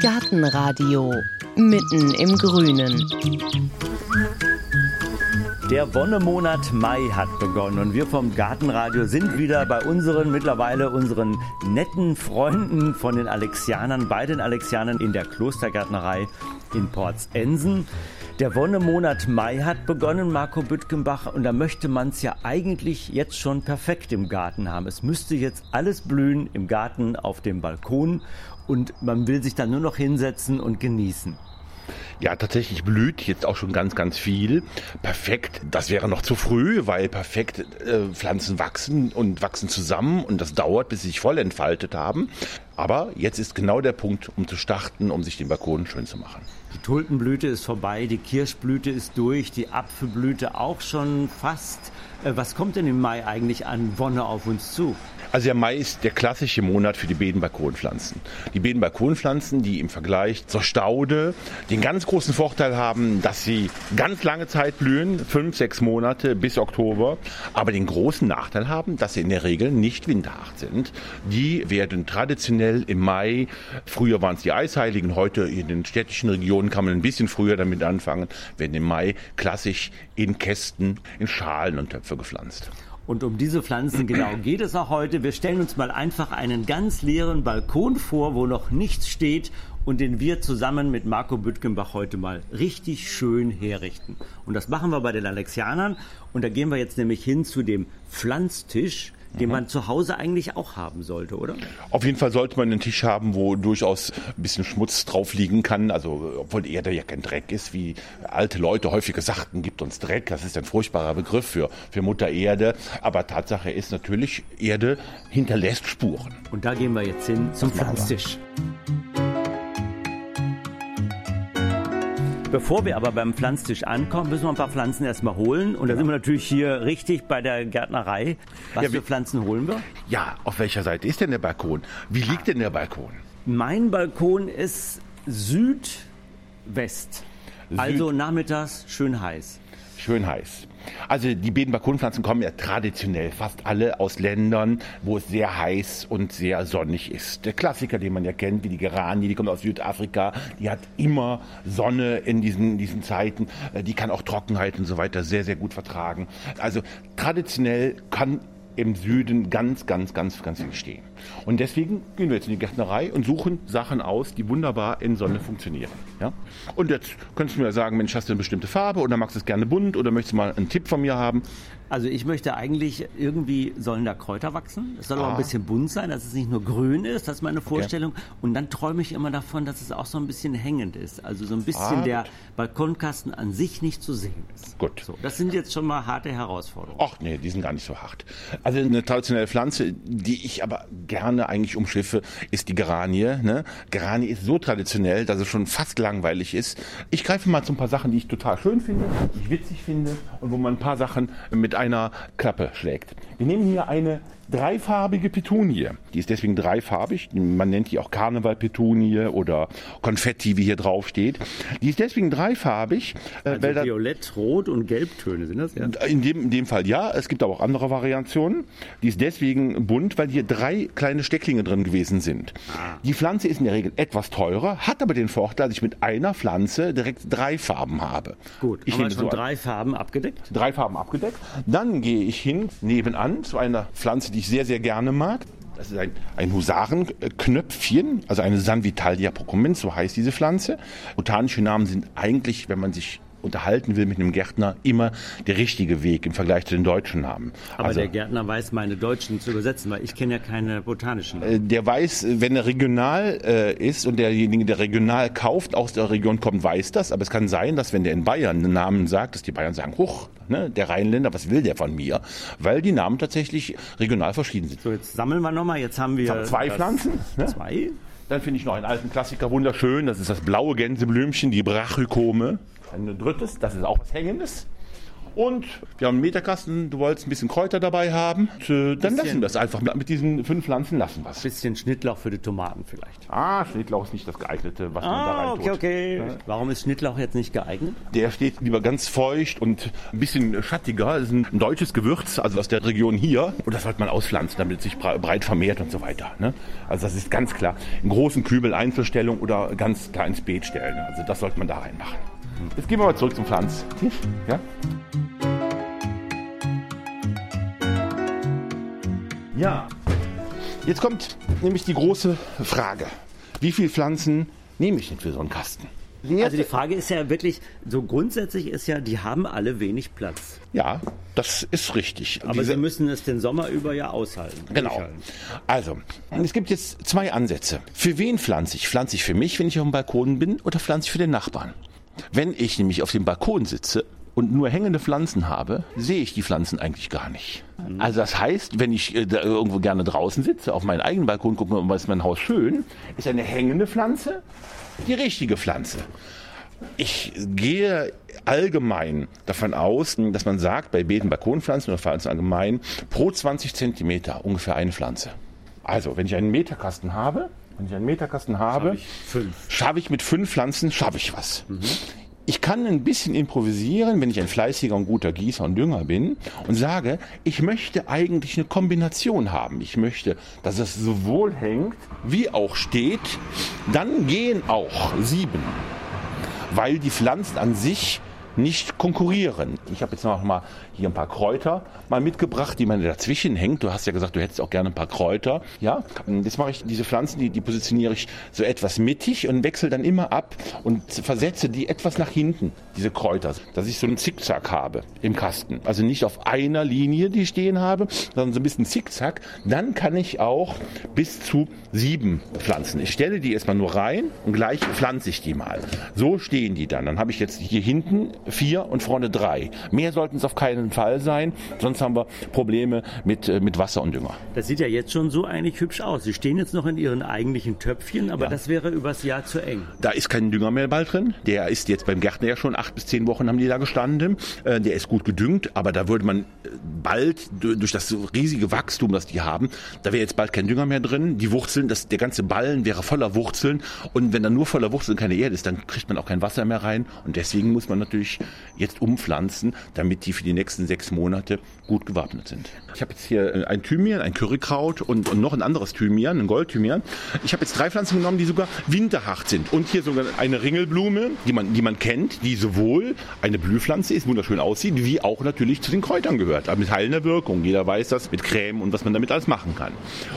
Gartenradio mitten im Grünen. Der Wonnemonat Mai hat begonnen und wir vom Gartenradio sind wieder bei unseren, mittlerweile unseren netten Freunden von den Alexianern, bei den Alexianern in der Klostergärtnerei in Portsensen. Der Wonnemonat Mai hat begonnen, Marco Büttgenbach, und da möchte man es ja eigentlich jetzt schon perfekt im Garten haben. Es müsste jetzt alles blühen im Garten, auf dem Balkon und man will sich dann nur noch hinsetzen und genießen. Ja, tatsächlich blüht jetzt auch schon ganz, ganz viel. Perfekt, das wäre noch zu früh, weil perfekt äh, Pflanzen wachsen und wachsen zusammen und das dauert, bis sie sich voll entfaltet haben. Aber jetzt ist genau der Punkt, um zu starten, um sich den Balkon schön zu machen. Die Tulpenblüte ist vorbei, die Kirschblüte ist durch, die Apfelblüte auch schon fast. Äh, was kommt denn im Mai eigentlich an Wonne auf uns zu? Also der Mai ist der klassische Monat für die Bedenbalkonpflanzen. Die Bedenbalkonpflanzen, die im Vergleich zur Staude den ganz großen Vorteil haben, dass sie ganz lange Zeit blühen, fünf, sechs Monate bis Oktober, aber den großen Nachteil haben, dass sie in der Regel nicht winterhart sind. Die werden traditionell im Mai, früher waren es die Eisheiligen, heute in den städtischen Regionen kann man ein bisschen früher damit anfangen, werden im Mai klassisch in Kästen, in Schalen und Töpfe gepflanzt. Und um diese Pflanzen genau geht es auch heute. Wir stellen uns mal einfach einen ganz leeren Balkon vor, wo noch nichts steht und den wir zusammen mit Marco Büttgenbach heute mal richtig schön herrichten. Und das machen wir bei den Alexianern. Und da gehen wir jetzt nämlich hin zu dem Pflanztisch den mhm. man zu Hause eigentlich auch haben sollte, oder? Auf jeden Fall sollte man einen Tisch haben, wo durchaus ein bisschen Schmutz drauf liegen kann. Also, obwohl Erde ja kein Dreck ist, wie alte Leute häufig sagten, gibt uns Dreck. Das ist ein furchtbarer Begriff für, für Mutter Erde. Aber Tatsache ist natürlich, Erde hinterlässt Spuren. Und da gehen wir jetzt hin zum Pflanztisch. Bevor wir aber beim Pflanztisch ankommen, müssen wir ein paar Pflanzen erstmal holen. Und da sind wir natürlich hier richtig bei der Gärtnerei. Was ja, für Pflanzen holen wir? Ja, auf welcher Seite ist denn der Balkon? Wie liegt denn der Balkon? Mein Balkon ist Südwest. Süd also nachmittags schön heiß. Schön heiß. Also die Bedenbalkonpflanzen kommen ja traditionell fast alle aus Ländern, wo es sehr heiß und sehr sonnig ist. Der Klassiker, den man ja kennt, wie die Geranie, die kommt aus Südafrika, die hat immer Sonne in diesen, diesen Zeiten, äh, die kann auch Trockenheit und so weiter sehr, sehr gut vertragen. Also traditionell kann im Süden ganz, ganz, ganz, ganz viel stehen. Und deswegen gehen wir jetzt in die Gärtnerei und suchen Sachen aus, die wunderbar in Sonne funktionieren. Ja? Und jetzt könntest du mir sagen, Mensch, hast du eine bestimmte Farbe oder magst du es gerne bunt oder möchtest du mal einen Tipp von mir haben? Also ich möchte eigentlich, irgendwie sollen da Kräuter wachsen. Es soll ah. aber ein bisschen bunt sein, dass es nicht nur grün ist, das ist meine Vorstellung. Okay. Und dann träume ich immer davon, dass es auch so ein bisschen hängend ist. Also so ein bisschen ah, der Balkonkasten an sich nicht zu sehen ist. Gut. So, das sind jetzt schon mal harte Herausforderungen. Ach nee, die sind gar nicht so hart. Also eine traditionelle Pflanze, die ich aber gerne eigentlich umschiffe, ist die Geranie. Ne? Geranie ist so traditionell, dass es schon fast langweilig ist. Ich greife mal zu ein paar Sachen, die ich total schön finde, die ich witzig finde und wo man ein paar Sachen mit einer Klappe schlägt. Wir nehmen hier eine dreifarbige Petunie. Die ist deswegen dreifarbig. Man nennt die auch Karneval-Petunie oder Konfetti, wie hier drauf steht. Die ist deswegen dreifarbig. Äh, also weil Violett, Rot und Gelbtöne sind das, ja? In dem, in dem Fall ja. Es gibt aber auch andere Variationen. Die ist deswegen bunt, weil hier drei kleine Stecklinge drin gewesen sind. Ah. Die Pflanze ist in der Regel etwas teurer, hat aber den Vorteil, dass ich mit einer Pflanze direkt drei Farben habe. Gut, ich habe schon so drei Farben abgedeckt? Drei Farben abgedeckt. Dann gehe ich hin nebenan zu einer Pflanze, die ich sehr, sehr gerne mag. Das ist ein, ein Husarenknöpfchen, also eine Sanvitalia procumbens, so heißt diese Pflanze. Botanische Namen sind eigentlich, wenn man sich unterhalten will mit einem Gärtner, immer der richtige Weg im Vergleich zu den deutschen Namen. Aber also, der Gärtner weiß, meine deutschen zu übersetzen, weil ich kenne ja keine botanischen Namen. Äh, der weiß, wenn er regional äh, ist und derjenige, der regional kauft, aus der Region kommt, weiß das. Aber es kann sein, dass wenn der in Bayern einen Namen sagt, dass die Bayern sagen, hoch, ne, der Rheinländer, was will der von mir? Weil die Namen tatsächlich regional verschieden sind. So, jetzt sammeln wir nochmal. Jetzt haben wir... Jetzt haben zwei Pflanzen. Ne? Zwei. Dann finde ich noch einen alten Klassiker wunderschön. Das ist das blaue Gänseblümchen, die Brachykome. Ein drittes, das ist auch was Hängendes. Und wir haben einen Meterkasten, du wolltest ein bisschen Kräuter dabei haben. Und, äh, dann lassen wir es einfach. Mit diesen fünf Pflanzen lassen wir es. Bisschen Schnittlauch für die Tomaten vielleicht. Ah, Schnittlauch ist nicht das geeignete, was man da Ah, rein okay, tut. okay. Warum ist Schnittlauch jetzt nicht geeignet? Der steht lieber ganz feucht und ein bisschen schattiger. Das ist ein deutsches Gewürz, also aus der Region hier. Und das sollte man auspflanzen, damit es sich bre- breit vermehrt und so weiter. Ne? Also das ist ganz klar. In großen Kübel Einzelstellung oder ganz klar ins Beet stellen. Also das sollte man da reinmachen. Jetzt gehen wir mal zurück zum Pflanztisch. Ja? Ja, jetzt kommt nämlich die große Frage. Wie viele Pflanzen nehme ich denn für so einen Kasten? Also die Frage ist ja wirklich, so grundsätzlich ist ja, die haben alle wenig Platz. Ja, das ist richtig. Aber Diese- sie müssen es den Sommer über ja aushalten. Genau. durchhalten. Also, es gibt jetzt zwei Ansätze. Für wen pflanze ich? Pflanze ich für mich, wenn ich auf dem Balkon bin, oder pflanze ich für den Nachbarn? Wenn ich nämlich auf dem Balkon sitze und nur hängende Pflanzen habe, sehe ich die Pflanzen eigentlich gar nicht. Also das heißt, wenn ich äh, da irgendwo gerne draußen sitze, auf meinen eigenen Balkon gucke, und ist mein Haus schön, ist eine hängende Pflanze die richtige Pflanze. Ich gehe allgemein davon aus, dass man sagt, bei Beeten, Balkonpflanzen oder Pflanzen allgemein, pro 20 Zentimeter ungefähr eine Pflanze. Also, wenn ich einen Meterkasten habe, wenn ich einen Meterkasten habe, ich fünf. schaffe ich mit fünf Pflanzen, schaffe ich was. Ich kann ein bisschen improvisieren, wenn ich ein fleißiger und guter Gießer und Dünger bin und sage, ich möchte eigentlich eine Kombination haben. Ich möchte, dass es sowohl hängt wie auch steht. Dann gehen auch sieben, weil die Pflanzen an sich nicht konkurrieren. Ich habe jetzt noch mal hier ein paar Kräuter mal mitgebracht, die man dazwischen hängt. Du hast ja gesagt, du hättest auch gerne ein paar Kräuter. Ja, jetzt mache ich diese Pflanzen, die, die positioniere ich so etwas mittig und wechsle dann immer ab und versetze die etwas nach hinten, diese Kräuter, dass ich so einen Zickzack habe im Kasten. Also nicht auf einer Linie, die ich stehen habe, sondern so ein bisschen Zickzack. Dann kann ich auch bis zu sieben pflanzen. Ich stelle die erstmal nur rein und gleich pflanze ich die mal. So stehen die dann. Dann habe ich jetzt hier hinten vier und vorne drei. Mehr sollten es auf keinen Fall sein, sonst haben wir Probleme mit, äh, mit Wasser und Dünger. Das sieht ja jetzt schon so eigentlich hübsch aus. Sie stehen jetzt noch in ihren eigentlichen Töpfchen, aber Ja. das wäre übers Jahr zu eng. Da ist kein Dünger mehr bald drin. Der ist jetzt beim Gärtner ja schon acht bis zehn Wochen haben die da gestanden. Äh, Der ist gut gedüngt, aber da würde man äh, bald du- durch das riesige Wachstum, das die haben, da wäre jetzt bald kein Dünger mehr drin. Die Wurzeln, das, der ganze Ballen wäre voller Wurzeln. Und wenn da nur voller Wurzeln keine Erde ist, dann kriegt man auch kein Wasser mehr rein. Und deswegen muss man natürlich jetzt umpflanzen, damit die für die nächsten sechs Monate gut gewappnet sind. Ich habe jetzt hier äh, ein Thymian, ein Currykraut und, und noch ein anderes Thymian, ein Goldthymian. Ich habe jetzt drei Pflanzen genommen, die sogar winterhart sind. Und hier sogar eine Ringelblume, die man, die man kennt, die sowohl eine Blühpflanze ist, wunderschön aussieht, wie auch natürlich zu den Kräutern gehört. Aber mit heilender Wirkung. Jeder weiß das, mit Creme und was man damit alles machen kann.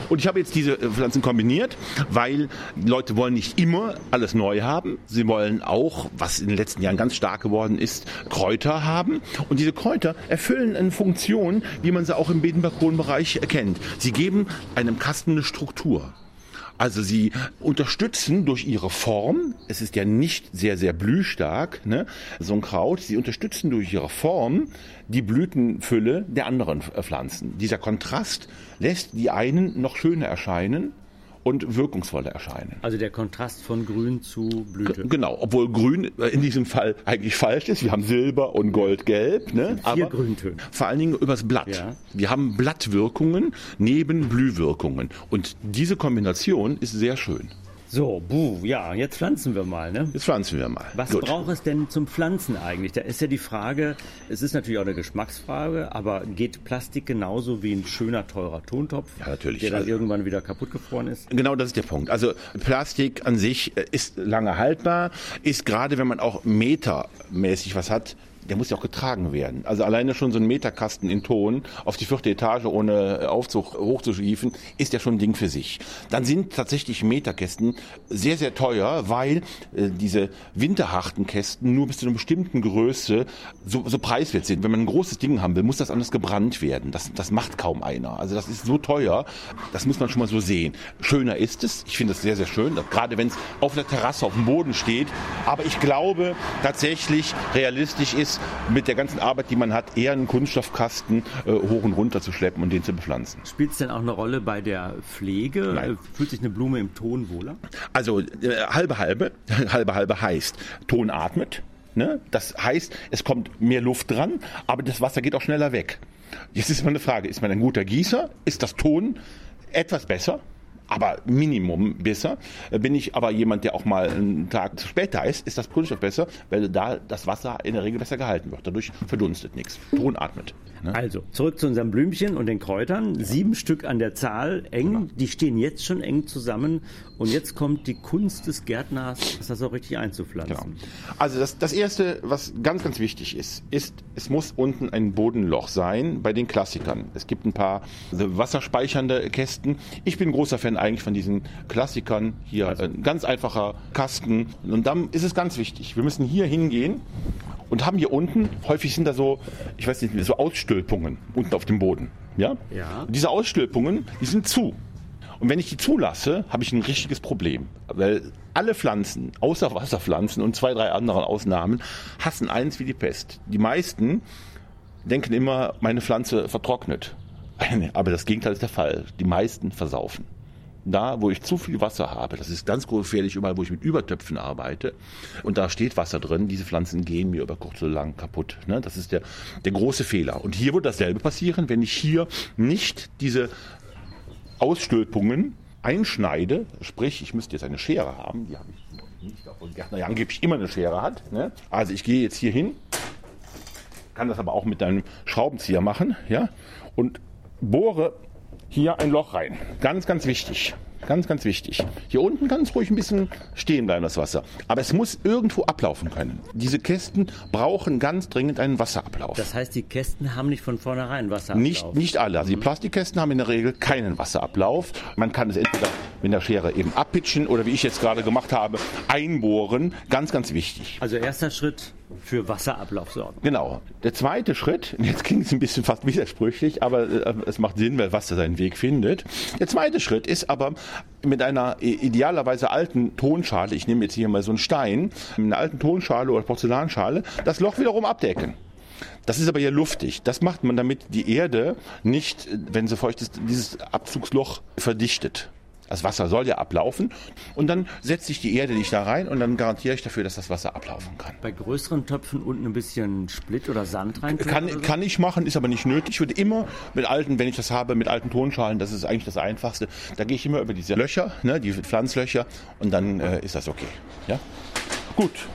Und ich habe jetzt diese äh, Pflanzen kombiniert, weil Leute wollen nicht immer alles neu haben. Sie wollen auch, was in den letzten Jahren ganz stark geworden ist, Kräuter haben. Und diese Kräuter erfüllen eine Funktion, wie man sie auch im Bedenbalkonbereich erkennt. Sie geben einem Kasten eine Struktur. Also sie unterstützen durch ihre Form, es ist ja nicht sehr, sehr blühstark, ne, so ein Kraut, sie unterstützen durch ihre Form die Blütenfülle der anderen Pflanzen. Dieser Kontrast lässt die einen noch schöner erscheinen und wirkungsvoller erscheinen. Also der Kontrast von Grün zu Blüte. Genau, obwohl Grün äh, in diesem Fall eigentlich falsch ist. Wir haben Silber und Gold-Gelb. Ne? Vier Grüntöne. Vor allen Dingen übers Blatt. Ja. Wir haben Blattwirkungen neben Blühwirkungen. Und diese Kombination ist sehr schön. So, buh, ja, jetzt pflanzen wir mal, ne? Jetzt pflanzen wir mal. Was Gut. braucht es denn zum Pflanzen eigentlich? Da ist ja die Frage, es ist natürlich auch eine Geschmacksfrage, aber geht Plastik genauso wie ein schöner, teurer Tontopf, Ja, natürlich. der dann Also- irgendwann wieder kaputt gefroren ist? Genau das ist der Punkt. Also Plastik an sich äh, ist lange haltbar, ist gerade wenn man auch metermäßig was hat, der muss ja auch getragen werden. Also alleine schon so ein Meterkasten in Ton auf die vierte Etage ohne Aufzug hochzuschiefen, ist ja schon ein Ding für sich. Dann sind tatsächlich Meterkästen sehr, sehr teuer, weil äh, diese winterharten Kästen nur bis zu einer bestimmten Größe so, so preiswert sind. Wenn man ein großes Ding haben will, muss das anders gebrannt werden. Das, das macht kaum einer. Also das ist so teuer, das muss man schon mal so sehen. Schöner ist es, ich finde es sehr, sehr schön, gerade wenn es auf der Terrasse auf dem Boden steht. Aber ich glaube tatsächlich, realistisch ist, mit der ganzen Arbeit, die man hat, eher einen Kunststoffkasten äh, hoch und runter zu schleppen und den zu bepflanzen. Spielt es denn auch eine Rolle bei der Pflege? Nein. Fühlt sich eine Blume im Ton wohler? Also äh, halbe halbe, halbe halbe heißt, Ton atmet. Ne? Das heißt, es kommt mehr Luft dran, aber das Wasser geht auch schneller weg. Jetzt ist mal eine Frage, ist man ein guter Gießer? Ist das Ton etwas besser? Aber Minimum besser. Bin ich aber jemand, der auch mal einen Tag später ist, ist das Kunststoff besser, weil da das Wasser in der Regel besser gehalten wird. Dadurch verdunstet nichts. Ton atmet. Ne? Also, zurück zu unserem Blümchen und den Kräutern. Sieben Stück an der Zahl, eng. Genau. Die stehen jetzt schon eng zusammen. Und jetzt kommt die Kunst des Gärtners, das auch richtig einzupflanzen. Genau. Also das, das Erste, was ganz, ganz wichtig ist, ist, es muss unten ein Bodenloch sein bei den Klassikern. Es gibt ein paar wasserspeichernde Kästen. Ich bin großer Fan eigentlich von diesen Klassikern. Hier also. ein ganz einfacher Kasten. Und dann ist es ganz wichtig, wir müssen hier hingehen und haben hier unten, häufig sind da so, ich weiß nicht, so Ausstülpungen unten auf dem Boden. Ja? ja. Und diese Ausstülpungen, die sind zu. Und wenn ich die zulasse, habe ich ein richtiges Problem. Weil alle Pflanzen, außer Wasserpflanzen und zwei, drei andere Ausnahmen, hassen eins wie die Pest. Die meisten denken immer, meine Pflanze vertrocknet. Aber das Gegenteil ist der Fall. Die meisten versaufen da, wo ich zu viel Wasser habe, das ist ganz gefährlich überall, wo ich mit Übertöpfen arbeite und da steht Wasser drin, diese Pflanzen gehen mir über kurz oder lang kaputt. Ne? Das ist der, der große Fehler. Und hier wird dasselbe passieren, wenn ich hier nicht diese Ausstülpungen einschneide, sprich, ich müsste jetzt eine Schere haben, die habe ich nicht, obwohl Gärtner ja angeblich immer eine Schere hat. Ne? Also ich gehe jetzt hier hin, kann das aber auch mit einem Schraubenzieher machen, ja, und bohre hier ein Loch rein. Ganz, ganz wichtig. Ganz, ganz wichtig. Hier unten kann es ruhig ein bisschen stehen bleiben, das Wasser. Aber es muss irgendwo ablaufen können. Diese Kästen brauchen ganz dringend einen Wasserablauf. Das heißt, die Kästen haben nicht von vornherein Wasserablauf? Nicht, nicht alle. Also die mhm. Plastikkästen haben in der Regel keinen Wasserablauf. Man kann es entweder mit der Schere eben abpitchen oder wie ich jetzt gerade gemacht habe, einbohren. Ganz, ganz wichtig. Also erster Schritt, für Wasserablauf sorgen. Genau. Der zweite Schritt, jetzt klingt es ein bisschen fast widersprüchlich, aber äh, es macht Sinn, weil Wasser seinen Weg findet. Der zweite Schritt ist aber mit einer idealerweise alten Tonschale, ich nehme jetzt hier mal so einen Stein, mit einer alten Tonschale oder Porzellanschale, das Loch wiederum abdecken. Das ist aber hier luftig. Das macht man, damit die Erde nicht, wenn sie feucht ist, dieses Abzugsloch verdichtet. Das Wasser soll ja ablaufen und dann setze ich die Erde nicht da rein und dann garantiere ich dafür, dass das Wasser ablaufen kann. Bei größeren Töpfen unten ein bisschen Split oder Sand rein? Kann, so? kann ich machen, ist aber nicht nötig. Ich würde immer mit alten, wenn ich das habe, mit alten Tonschalen, das ist eigentlich das Einfachste, da gehe ich immer über diese Löcher, ne, die Pflanzlöcher und dann äh, ist das okay. Ja? Gut,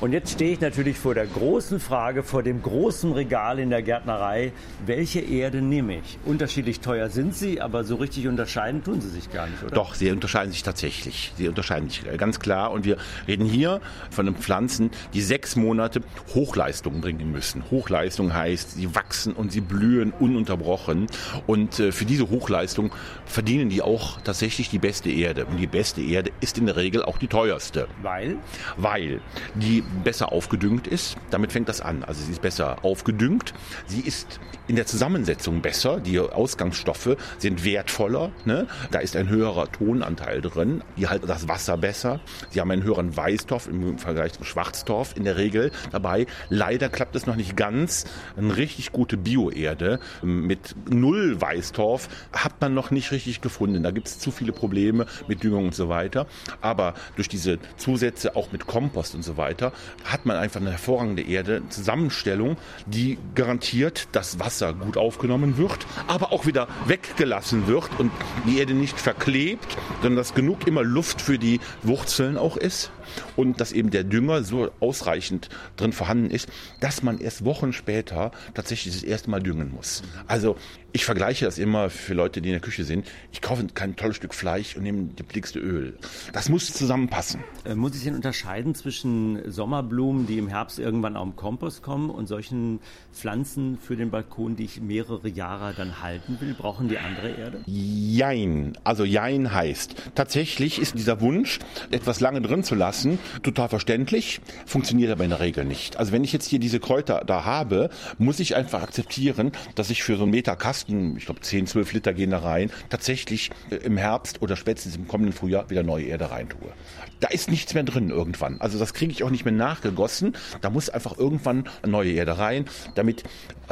und jetzt stehe ich natürlich vor der großen Frage, vor dem großen Regal in der Gärtnerei, welche Erde nehme ich? Unterschiedlich teuer sind sie, aber so richtig unterscheiden tun sie sich gar nicht, oder? Doch, sie unterscheiden sich tatsächlich. Sie unterscheiden sich ganz klar. Und wir reden hier von den Pflanzen, die sechs Monate Hochleistung bringen müssen. Hochleistung heißt, sie wachsen und sie blühen ununterbrochen. Und äh, für diese Hochleistung verdienen die auch tatsächlich die beste Erde. Und die beste Erde ist in der Regel auch die teuerste. Weil? Weil die besser aufgedüngt ist. Damit fängt das an. Also sie ist besser aufgedüngt. Sie ist in der Zusammensetzung besser. Die Ausgangsstoffe sind wertvoller. Ne? Da ist ein höherer Tonanteil drin. Die halten das Wasser besser. Sie haben einen höheren Weißtorf im Vergleich zum Schwarztorf in der Regel dabei. Leider klappt es noch nicht ganz. Eine richtig gute Bioerde mit null Weißtorf hat man noch nicht richtig gefunden. Da gibt es zu viele Probleme mit Düngung und so weiter. Aber durch diese Zusätze auch mit Kompost und so weiter hat man einfach eine hervorragende Erde, Zusammenstellung, die garantiert, dass Wasser gut aufgenommen wird, aber auch wieder weggelassen wird und die Erde nicht verklebt, sondern dass genug immer Luft für die Wurzeln auch ist und dass eben der Dünger so ausreichend drin vorhanden ist, dass man erst Wochen später tatsächlich das erste Mal düngen muss. Also ich vergleiche das immer für Leute, die in der Küche sind. Ich kaufe kein tolles Stück Fleisch und nehme das billigste Öl. Das muss zusammenpassen. Äh, muss ich denn unterscheiden zwischen Sommerblumen, die im Herbst irgendwann auch im Kompost kommen und solchen Pflanzen für den Balkon, die ich mehrere Jahre dann halten will? Brauchen die andere Erde? Jein. Also Jein heißt, tatsächlich ist dieser Wunsch, etwas lange drin zu lassen, total verständlich, funktioniert aber in der Regel nicht. Also wenn ich jetzt hier diese Kräuter da habe, muss ich einfach akzeptieren, dass ich für so einen Meter Kasten, ich glaube 10, 12 Liter gehen da rein, tatsächlich äh, im Herbst oder spätestens im kommenden Frühjahr wieder neue Erde reintue. Da ist nichts mehr drin irgendwann. Also das kriege ich auch nicht mehr nachgegossen. Da muss einfach irgendwann neue Erde rein, damit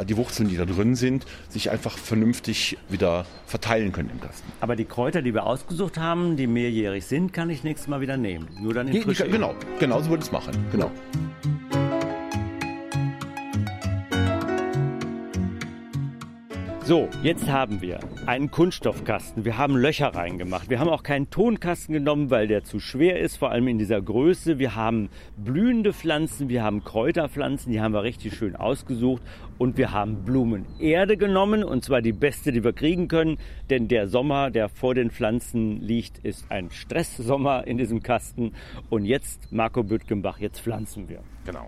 die Wurzeln, die da drin sind, sich einfach vernünftig wieder verteilen können im Kasten. Aber die Kräuter, die wir ausgesucht haben, die mehrjährig sind, kann ich nächstes Mal wieder nehmen. Nur dann in Genau, genau so würde ich es machen. Genau. So, jetzt haben wir einen Kunststoffkasten. Wir haben Löcher reingemacht. Wir haben auch keinen Tonkasten genommen, weil der zu schwer ist, vor allem in dieser Größe. Wir haben blühende Pflanzen, wir haben Kräuterpflanzen, die haben wir richtig schön ausgesucht. Und wir haben Blumenerde genommen, und zwar die beste, die wir kriegen können. Denn der Sommer, der vor den Pflanzen liegt, ist ein Stresssommer in diesem Kasten. Und jetzt, Marco Büttgenbach, jetzt pflanzen wir. Genau.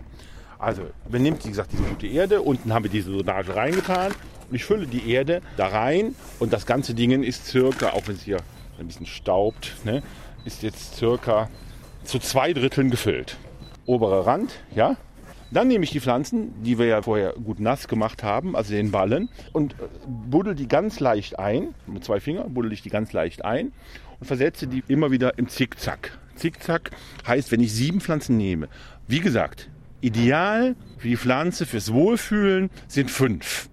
Also, man nimmt, wie gesagt, diese gute Erde. Unten haben wir diese Sonage reingetan. Und ich fülle die Erde da rein. Und das ganze Ding ist circa, auch wenn es hier ein bisschen staubt, ne, ist jetzt circa zu zwei Dritteln gefüllt. Oberer Rand, ja. Dann nehme ich die Pflanzen, die wir ja vorher gut nass gemacht haben, also den Ballen, und äh, buddel die ganz leicht ein. Mit zwei Fingern buddel ich die ganz leicht ein und versetze die immer wieder im Zickzack. Zickzack heißt, wenn ich sieben Pflanzen nehme, wie gesagt, ideal für die Pflanze, fürs Wohlfühlen sind fünf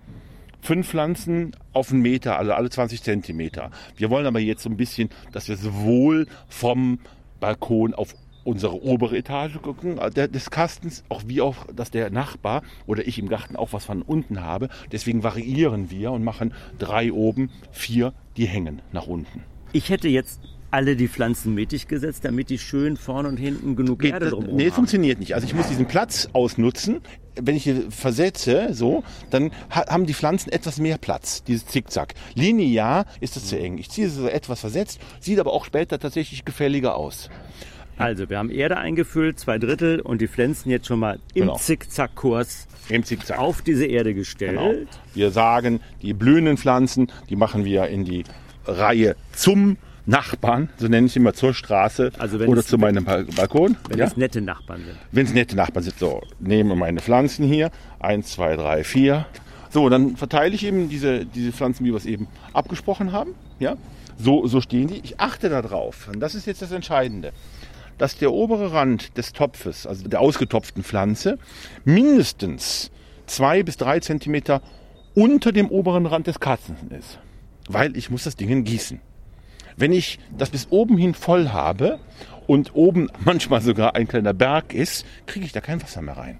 fünf Pflanzen auf einen Meter, also alle 20 Zentimeter. Wir wollen aber jetzt so ein bisschen, dass wir sowohl vom Balkon auf unsere obere Etage gucken, äh, des Kastens, auch wie auch, dass der Nachbar oder ich im Garten auch was von unten habe. Deswegen variieren wir und machen drei oben, vier, die hängen nach unten. Ich hätte jetzt alle die Pflanzen mittig gesetzt, damit die schön vorne und hinten genug Geht, Erde drumherum nee, haben. funktioniert nicht. Also ich muss diesen Platz ausnutzen. Wenn ich hier versetze, so, dann ha haben die Pflanzen etwas mehr Platz, dieses Zickzack. Linear ist das zu eng. Ich ziehe es so etwas versetzt, sieht aber auch später tatsächlich gefälliger aus. Also, wir haben Erde eingefüllt, zwei Drittel, und die Pflanzen jetzt schon mal im Genau. Zickzackkurs Im Zickzack. auf diese Erde gestellt. Genau. Wir sagen, die blühenden Pflanzen, die machen wir in die Reihe zum Nachbarn, so nenne ich immer zur Straße Also oder es- zu meinem Ba- Balkon. Wenn ja? das nette Nachbarn sind. Wenn es nette Nachbarn sind. So, nehme meine Pflanzen hier. Eins, zwei, drei, vier. So, dann verteile ich eben diese, diese Pflanzen, wie wir es eben abgesprochen haben. Ja? So, so stehen die. Ich achte darauf, und das ist jetzt das Entscheidende, dass der obere Rand des Topfes, also der ausgetopften Pflanze, mindestens zwei bis drei Zentimeter unter dem oberen Rand des Kastens ist. Weil ich muss das Ding gießen. Wenn ich das bis oben hin voll habe und oben manchmal sogar ein kleiner Berg ist, kriege ich da kein Wasser mehr rein.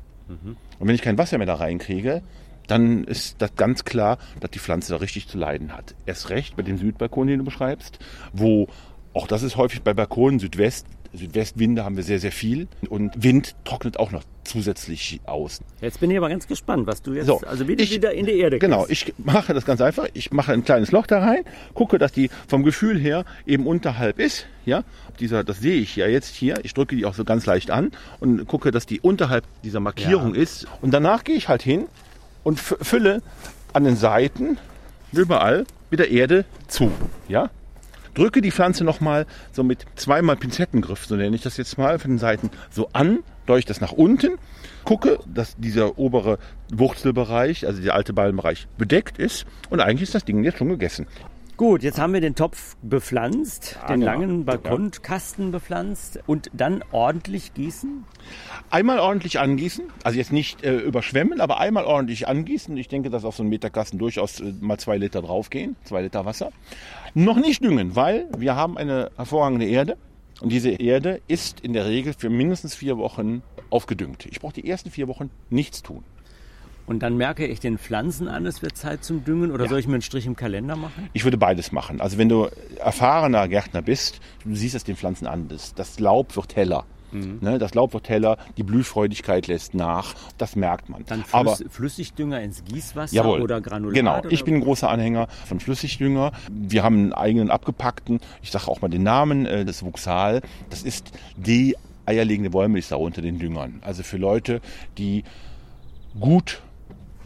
Und wenn ich kein Wasser mehr da reinkriege, dann ist das ganz klar, dass die Pflanze da richtig zu leiden hat. Erst recht bei dem Südbalkon, den du beschreibst, wo auch das ist häufig bei Balkonen Südwest. Südwestwinde haben wir sehr, sehr viel. Und Wind trocknet auch noch zusätzlich aus. Jetzt bin ich aber ganz gespannt, was du jetzt, So, also wie ich- wieder in die Erde Genau, gehst. ich mache das ganz einfach. Ich mache ein kleines Loch da rein, gucke, dass die vom Gefühl her eben unterhalb ist. Ja, dieser, das sehe ich ja jetzt hier. Ich drücke die auch so ganz leicht an und gucke, dass die unterhalb dieser Markierung Ja. ist. Und danach gehe ich halt hin und fü- fülle an den Seiten überall mit der Erde zu. Ja, drücke die Pflanze nochmal so mit zweimal Pinzettengriff, so nenne ich das jetzt mal, von den Seiten so an, leuchte das nach unten, gucke, dass dieser obere Wurzelbereich, also der alte Ballenbereich, bedeckt ist und eigentlich ist das Ding jetzt schon gegessen. Gut, jetzt haben wir den Topf bepflanzt, den genau. langen Balkonkasten bepflanzt und dann ordentlich gießen. Einmal ordentlich angießen, also jetzt nicht äh, überschwemmen, aber einmal ordentlich angießen. Ich denke, dass auf so einen Meterkasten durchaus äh, mal zwei Liter draufgehen, zwei Liter Wasser. Noch nicht düngen, weil wir haben eine hervorragende Erde und diese Erde ist in der Regel für mindestens vier Wochen aufgedüngt. Ich brauche die ersten vier Wochen nichts tun. Und dann merke ich den Pflanzen an, es wird Zeit zum Düngen oder soll ich mir einen Strich im Kalender machen? Ich würde beides machen. Also wenn du erfahrener Gärtner bist, du siehst es den Pflanzen an, das, das Laub wird heller. Ne, das Laub wird heller, die Blühfreudigkeit lässt nach, das merkt man. Dann Aber Flüss, Flüssigdünger ins Gießwasser Jawohl. oder Granulat? Genau, ich bin ein großer Anhänger von Flüssigdünger. Wir haben einen eigenen abgepackten, ich sage auch mal den Namen, äh, das Vuxal. Das ist die eierlegende Wollmilchsau unter den Düngern. Also für Leute, die gut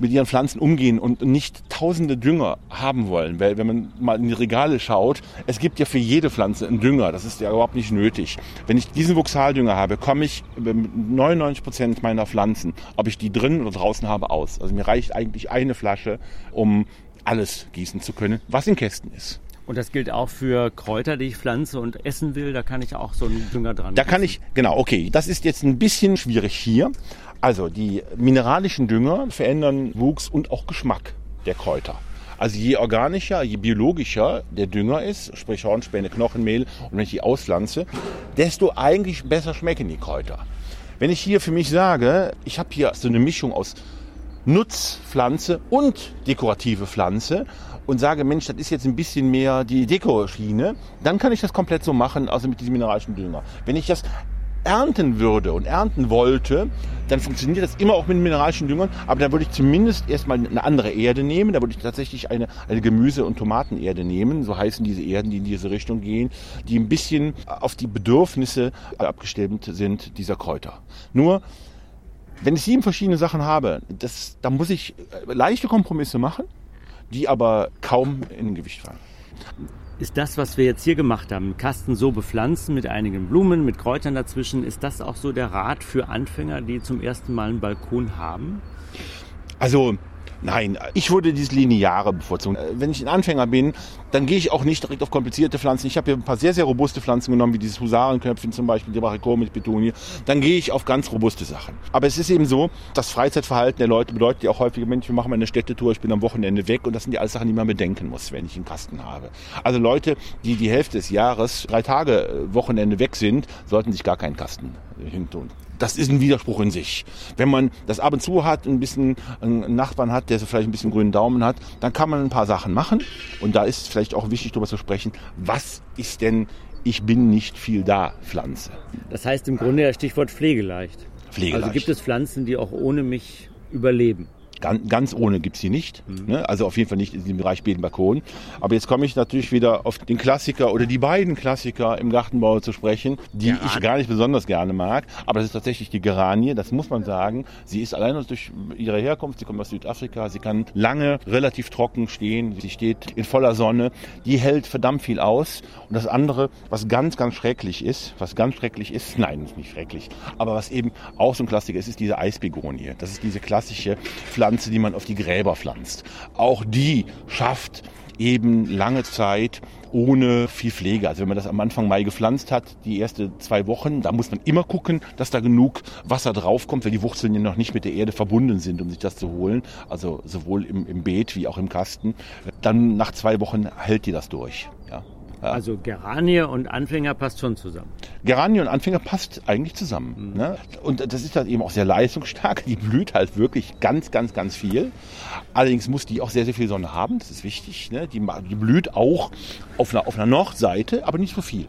mit ihren Pflanzen umgehen und nicht tausende Dünger haben wollen. Weil wenn man mal in die Regale schaut, es gibt ja für jede Pflanze einen Dünger. Das ist ja überhaupt nicht nötig. Wenn ich diesen Vuxaldünger habe, komme ich mit 99 Prozent meiner Pflanzen, ob ich die drin oder draußen habe, aus. Also mir reicht eigentlich eine Flasche, um alles gießen zu können, was in Kästen ist. Und das gilt auch für Kräuter, die ich pflanze und essen will. Da kann ich auch so einen Dünger dran. Da kann ich, genau, okay, das ist jetzt ein bisschen schwierig hier. Also die mineralischen Dünger verändern Wuchs und auch Geschmack der Kräuter. Also je organischer, je biologischer der Dünger ist, sprich Hornspäne, Knochenmehl, und wenn ich die auspflanze, desto eigentlich besser schmecken die Kräuter. Wenn ich hier für mich sage, ich habe hier so eine Mischung aus Nutzpflanze und dekorative Pflanze und sage, Mensch, das ist jetzt ein bisschen mehr die Dekoschiene, dann kann ich das komplett so machen, also mit diesem mineralischen Dünger. Wenn ich das ernten würde und ernten wollte, dann funktioniert das immer auch mit mineralischen Düngern, aber da würde ich zumindest erstmal eine andere Erde nehmen, da würde ich tatsächlich eine, eine Gemüse- und Tomatenerde nehmen, so heißen diese Erden, die in diese Richtung gehen, die ein bisschen auf die Bedürfnisse abgestimmt sind dieser Kräuter. Nur, wenn ich sieben verschiedene Sachen habe, das, da muss ich leichte Kompromisse machen, die aber kaum in Gewicht fallen ist das, was wir jetzt hier gemacht haben, Kasten so bepflanzen mit einigen Blumen, mit Kräutern dazwischen, ist das auch so der Rat für Anfänger, die zum ersten Mal einen Balkon haben? Also Nein, ich würde dieses Lineare bevorzugen. Äh, wenn ich ein Anfänger bin, dann gehe ich auch nicht direkt auf komplizierte Pflanzen. Ich habe hier ein paar sehr, sehr robuste Pflanzen genommen, wie dieses Husarenköpfchen zum Beispiel, die Brachiko mit Petunie. Dann gehe ich auf ganz robuste Sachen. Aber es ist eben so, das Freizeitverhalten der Leute bedeutet ja auch häufig, Mensch, wir machen mal eine Städtetour, ich bin am Wochenende weg und das sind die alles Sachen, die man bedenken muss, wenn ich einen Kasten habe. Also Leute, die die Hälfte des Jahres drei Tage äh, Wochenende weg sind, sollten sich gar keinen Kasten hintun das ist ein Widerspruch in sich. Wenn man das ab und zu hat, ein bisschen einen Nachbarn hat, der so vielleicht ein bisschen grünen Daumen hat, dann kann man ein paar Sachen machen. Und da ist vielleicht auch wichtig, darüber zu sprechen, was ist denn ich bin nicht viel da Pflanze. Das heißt im Grunde das Stichwort pflegeleicht. Pflegeleicht. Also gibt es Pflanzen, die auch ohne mich überleben? Ganz, ganz ohne gibt's die nicht. Mhm. Ne? Also auf jeden Fall nicht in dem Bereich Bedenbalkon. Aber jetzt komme ich natürlich wieder auf den Klassiker oder die beiden Klassiker im Gartenbau zu sprechen, die ja. ich gar nicht besonders gerne mag. Aber das ist tatsächlich die Geranie. Das muss man sagen. Sie ist allein durch ihre Herkunft, sie kommt aus Südafrika, sie kann lange relativ trocken stehen. Sie steht in voller Sonne. Die hält verdammt viel aus. Und das andere, was ganz, ganz schrecklich ist, was ganz schrecklich ist, nein, ist nicht schrecklich, aber was eben auch so ein Klassiker ist, ist diese Eisbegonie. Das ist diese klassische Pflanze, Pflanze, die man auf die Gräber pflanzt. Auch die schafft eben lange Zeit ohne viel Pflege. Also wenn man das am Anfang Mai gepflanzt hat, die ersten zwei Wochen, da muss man immer gucken, dass da genug Wasser draufkommt, weil die Wurzeln ja noch nicht mit der Erde verbunden sind, um sich das zu holen. Also sowohl im, im Beet wie auch im Kasten. Dann nach zwei Wochen hält die das durch. Ja. Ja. Also Geranie und Anfänger passt schon zusammen. Geranie und Anfänger passt eigentlich zusammen. Mhm. Ne? Und das ist halt eben auch sehr leistungsstark. Die blüht halt wirklich ganz, ganz, ganz viel. Allerdings muss die auch sehr, sehr viel Sonne haben. Das ist wichtig. Ne? Die, die blüht auch auf einer, auf einer Nordseite, aber nicht so viel.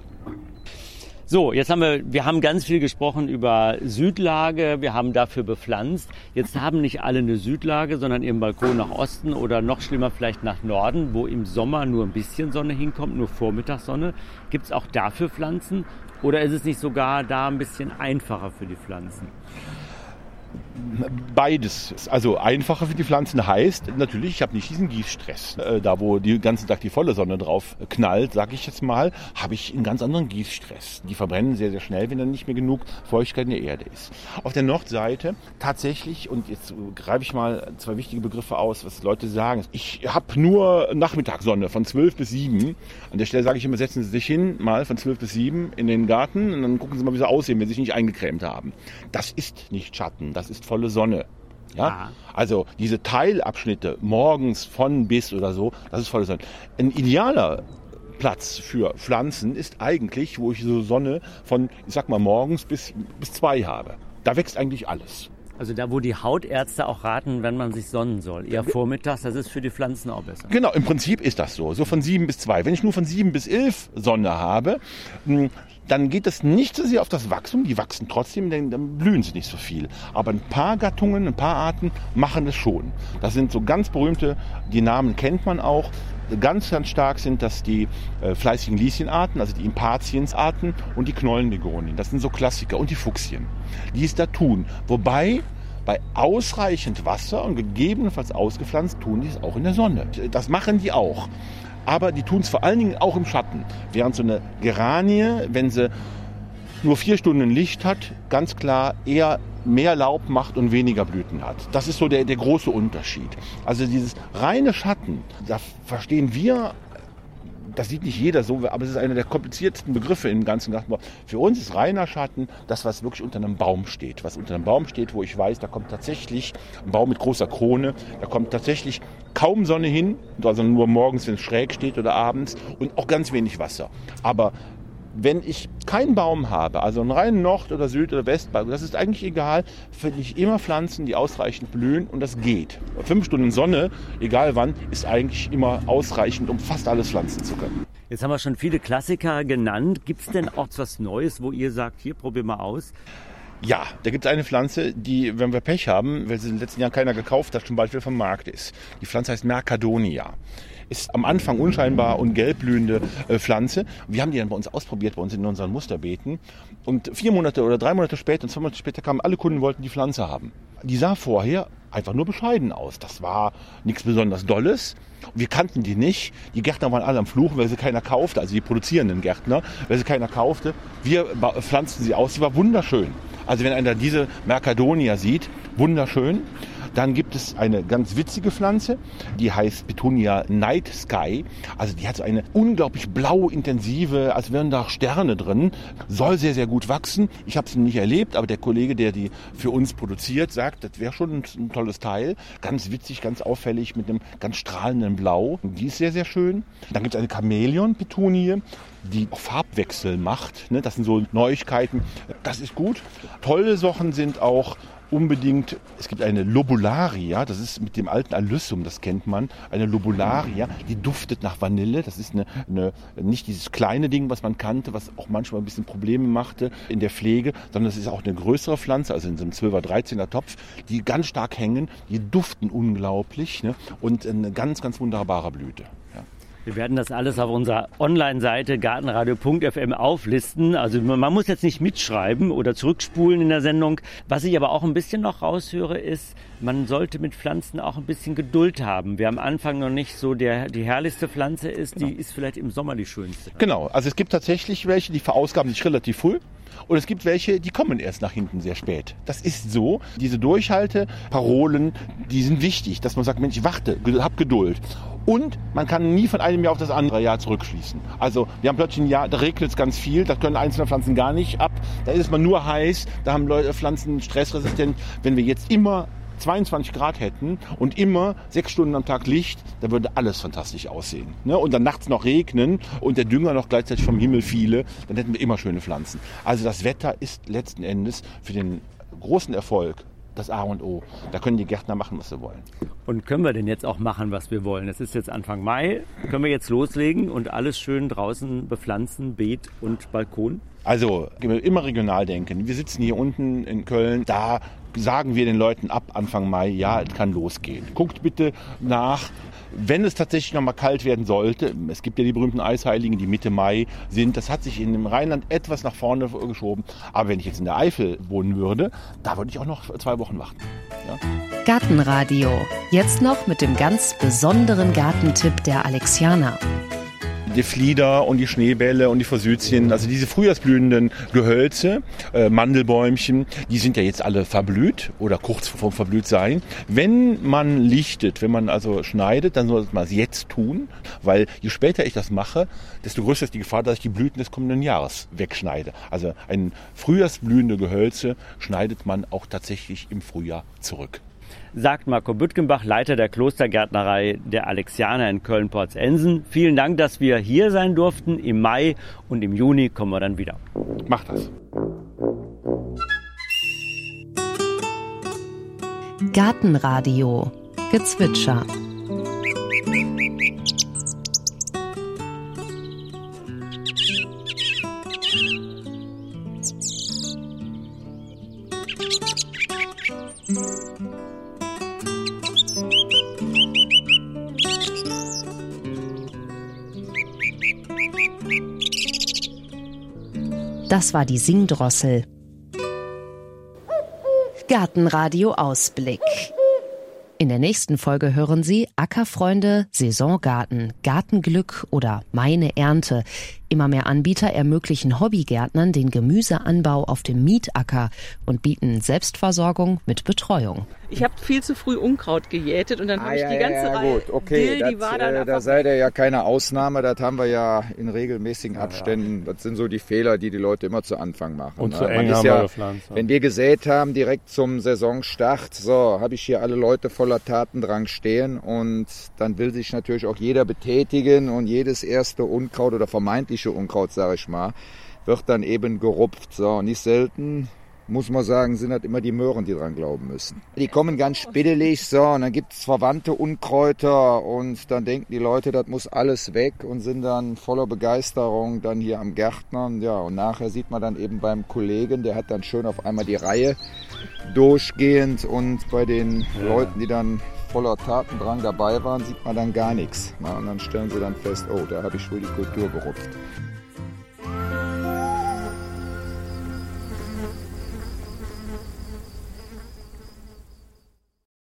So, jetzt haben wir, wir haben ganz viel gesprochen über Südlage, wir haben dafür bepflanzt. Jetzt haben nicht alle eine Südlage, sondern ihren Balkon nach Osten oder noch schlimmer vielleicht nach Norden, wo im Sommer nur ein bisschen Sonne hinkommt, nur Vormittagssonne. Gibt es auch dafür Pflanzen oder ist es nicht sogar da ein bisschen einfacher für die Pflanzen? Beides. Also einfacher für die Pflanzen heißt natürlich, ich habe nicht diesen Gießstress. Äh, da, wo den ganzen Tag die volle Sonne drauf knallt, sage ich jetzt mal, habe ich einen ganz anderen Gießstress. Die verbrennen sehr, sehr schnell, wenn dann nicht mehr genug Feuchtigkeit in der Erde ist. Auf der Nordseite tatsächlich, und jetzt greife ich mal zwei wichtige Begriffe aus, was Leute sagen. Ich habe nur Nachmittagssonne von 12 bis 7. An der Stelle sage ich immer, setzen Sie sich hin, mal von 12 bis 7 in den Garten und dann gucken Sie mal, wie Sie aussehen, wenn Sie sich nicht eingecremt haben. Das ist nicht Schatten, das ist volle Sonne. Ja? Ah. Also diese Teilabschnitte morgens von bis oder so, das ist volle Sonne. Ein idealer Platz für Pflanzen ist eigentlich, wo ich so Sonne von, ich sag mal, morgens bis, bis zwei habe. Da wächst eigentlich alles. Also da, wo die Hautärzte auch raten, wenn man sich sonnen soll. Eher vormittags, das ist für die Pflanzen auch besser. Genau, im Prinzip ist das so. So von sieben bis zwei. Wenn ich nur von sieben bis elf Sonne habe, hm, dann geht es nicht so sehr auf das Wachstum. Die wachsen trotzdem, denn dann blühen sie nicht so viel. Aber ein paar Gattungen, ein paar Arten machen es schon. Das sind so ganz berühmte, die Namen kennt man auch. Ganz, ganz stark sind das die äh, fleißigen Lieschenarten, also die Impatiensarten und die Knollenbegonien. Das sind so Klassiker und die Fuchsien, die es da tun. Wobei bei ausreichend Wasser und gegebenenfalls ausgepflanzt tun die es auch in der Sonne. Das machen die auch aber die tun es vor allen Dingen auch im Schatten. Während so eine Geranie, wenn sie nur vier Stunden Licht hat, ganz klar eher mehr Laub macht und weniger Blüten hat. Das ist so der, der große Unterschied. Also dieses reine Schatten, da verstehen wir das sieht nicht jeder so, aber es ist einer der kompliziertesten Begriffe im ganzen Gartenbau. Für uns ist reiner Schatten das, was wirklich unter einem Baum steht. Was unter einem Baum steht, wo ich weiß, da kommt tatsächlich ein Baum mit großer Krone, da kommt tatsächlich kaum Sonne hin, also nur morgens, wenn es schräg steht oder abends und auch ganz wenig Wasser. Aber wenn ich keinen Baum habe, also einen reinen Nord- oder Süd- oder Westbalken, das ist eigentlich egal, finde ich immer Pflanzen, die ausreichend blühen und das geht. Fünf Stunden Sonne, egal wann, ist eigentlich immer ausreichend, um fast alles pflanzen zu können. Jetzt haben wir schon viele Klassiker genannt. Gibt es denn auch was Neues, wo ihr sagt, hier probier mal aus? Ja, da gibt es eine Pflanze, die, wenn wir Pech haben, weil sie in den letzten Jahren keiner gekauft hat, schon bald wieder vom Markt ist. Die Pflanze heißt Mercadonia ist am Anfang unscheinbar und gelbblühende äh, Pflanze. Wir haben die dann bei uns ausprobiert, bei uns in unseren Musterbeeten. Und vier Monate oder drei Monate später und zwei Monate später kamen alle Kunden, wollten die Pflanze haben. Die sah vorher einfach nur bescheiden aus. Das war nichts besonders Dolles. Wir kannten die nicht. Die Gärtner waren alle am Fluchen, weil sie keiner kaufte, also die produzierenden Gärtner, weil sie keiner kaufte. Wir pflanzten sie aus. Sie war wunderschön. Also wenn einer diese Mercadonia sieht, wunderschön. Dann gibt es eine ganz witzige Pflanze, die heißt Petunia Night Sky. Also die hat so eine unglaublich blau intensive, als wären da Sterne drin. Soll sehr, sehr gut wachsen. Ich habe sie nicht erlebt, aber der Kollege, der die für uns produziert, sagt, das wäre schon ein, ein, tolles Teil. Ganz witzig, ganz auffällig mit einem ganz strahlenden Blau. Die ist sehr, sehr schön. Dann gibt es eine Chamäleon-Petunie die auch Farbwechsel macht. Ne? Das sind so Neuigkeiten. Das ist gut. Tolle Sachen sind auch unbedingt, es gibt eine Lobularia, das ist mit dem alten Alyssum, das kennt man, eine Lobularia, die duftet nach Vanille, das ist eine, eine, nicht dieses kleine Ding, was man kannte, was auch manchmal ein bisschen Probleme machte in der Pflege, sondern es ist auch eine größere Pflanze, also in so einem 12er, 13er Topf, die ganz stark hängen, die duften unglaublich ne? und eine ganz, ganz wunderbare Blüte. Wir werden das alles auf unserer Online-Seite gartenradio.fm auflisten. Also man muss jetzt nicht mitschreiben oder zurückspulen in der Sendung. Was ich aber auch ein bisschen noch raushöre, ist, man sollte mit Pflanzen auch ein bisschen Geduld haben. Wer am Anfang noch nicht so der, die herrlichste Pflanze ist, genau. die ist vielleicht im Sommer die schönste. Genau, also es gibt tatsächlich welche, die verausgaben sich relativ früh. Und es gibt welche, die kommen erst nach hinten sehr spät. Das ist so. Diese Durchhalteparolen, die sind wichtig, dass man sagt, Mensch, ich warte, hab Geduld. Und man kann nie von einem Jahr auf das andere Jahr zurückschließen. Also wir haben plötzlich ein Jahr, da regnet es ganz viel, da können einzelne Pflanzen gar nicht ab. Da ist man nur heiß, da haben Leute Pflanzen stressresistent. Wenn wir jetzt immer 22 Grad hätten und immer sechs Stunden am Tag Licht, dann würde alles fantastisch aussehen. Ne? Und dann nachts noch regnen und der Dünger noch gleichzeitig vom Himmel fiele, dann hätten wir immer schöne Pflanzen. Also das Wetter ist letzten Endes für den großen Erfolg das A und O. Da können die Gärtner machen, was sie wollen. Und können wir denn jetzt auch machen, was wir wollen? Es ist jetzt Anfang Mai. Können wir jetzt loslegen und alles schön draußen bepflanzen, Beet und Balkon? Also immer regional denken. Wir sitzen hier unten in Köln, da sagen wir den Leuten ab Anfang Mai, ja, es kann losgehen. Guckt bitte nach, wenn es tatsächlich noch mal kalt werden sollte, es gibt ja die berühmten Eisheiligen, die Mitte Mai sind, das hat sich in dem Rheinland etwas nach vorne geschoben. Aber wenn ich jetzt in der Eifel wohnen würde, da würde ich auch noch zwei Wochen warten. Ja? Gartenradio. Jetzt noch mit dem ganz besonderen Gartentipp der Alexianer die Flieder und die Schneebälle und die Forsythien, also diese frühjahrsblühenden Gehölze, äh, Mandelbäumchen, die sind ja jetzt alle verblüht oder kurz vor verblüht sein. Wenn man lichtet, wenn man also schneidet, dann sollte man es jetzt tun, weil je später ich das mache, desto größer ist die Gefahr, dass ich die Blüten des kommenden Jahres wegschneide. Also ein frühjahrsblühende Gehölze schneidet man auch tatsächlich im Frühjahr zurück sagt Marco Büttgenbach, Leiter der Klostergärtnerei der Alexianer in Köln-Porzensen. Vielen Dank, dass wir hier sein durften. Im Mai und im Juni kommen wir dann wieder. Macht das. Gartenradio Gezwitscher Das war die Singdrossel. Gartenradio Ausblick. In der nächsten Folge hören Sie Ackerfreunde, Saisongarten, Gartenglück oder Meine Ernte. Immer mehr Anbieter ermöglichen Hobbygärtnern den Gemüseanbau auf dem Mietacker und bieten Selbstversorgung mit Betreuung. Ich habe viel zu früh Unkraut gejätet und dann ah, habe ich ja, die ganze ja, Reihe gut. Okay, Dill, das, die war dann äh, da seid ihr ja keine Ausnahme, das haben wir ja in regelmäßigen Abständen. Das sind so die Fehler, die die Leute immer zu Anfang machen. Und ne? zu eng haben ja, wir gepflanzt. Wenn wir gesät haben, direkt zum Saisonstart, so, habe ich hier alle Leute voller Tatendrang stehen und dann will sich natürlich auch jeder betätigen und jedes erste Unkraut oder vermeintliche Unkraut, sage ich mal, wird dann eben gerupft. So, nicht selten muss man sagen, sind halt immer die Möhren, die dran glauben müssen. Die kommen ganz spittelig, so, und dann gibt es verwandte Unkräuter und dann denken die Leute, das muss alles weg und sind dann voller Begeisterung dann hier am Gärtnern. Ja, und nachher sieht man dann eben beim Kollegen, der hat dann schön auf einmal die Reihe durchgehend und bei den ja. Leuten, die dann voller Tatendrang dabei waren, sieht man dann gar nichts. Und dann stellen sie dann fest, oh, da habe ich wohl die Kultur gerupft.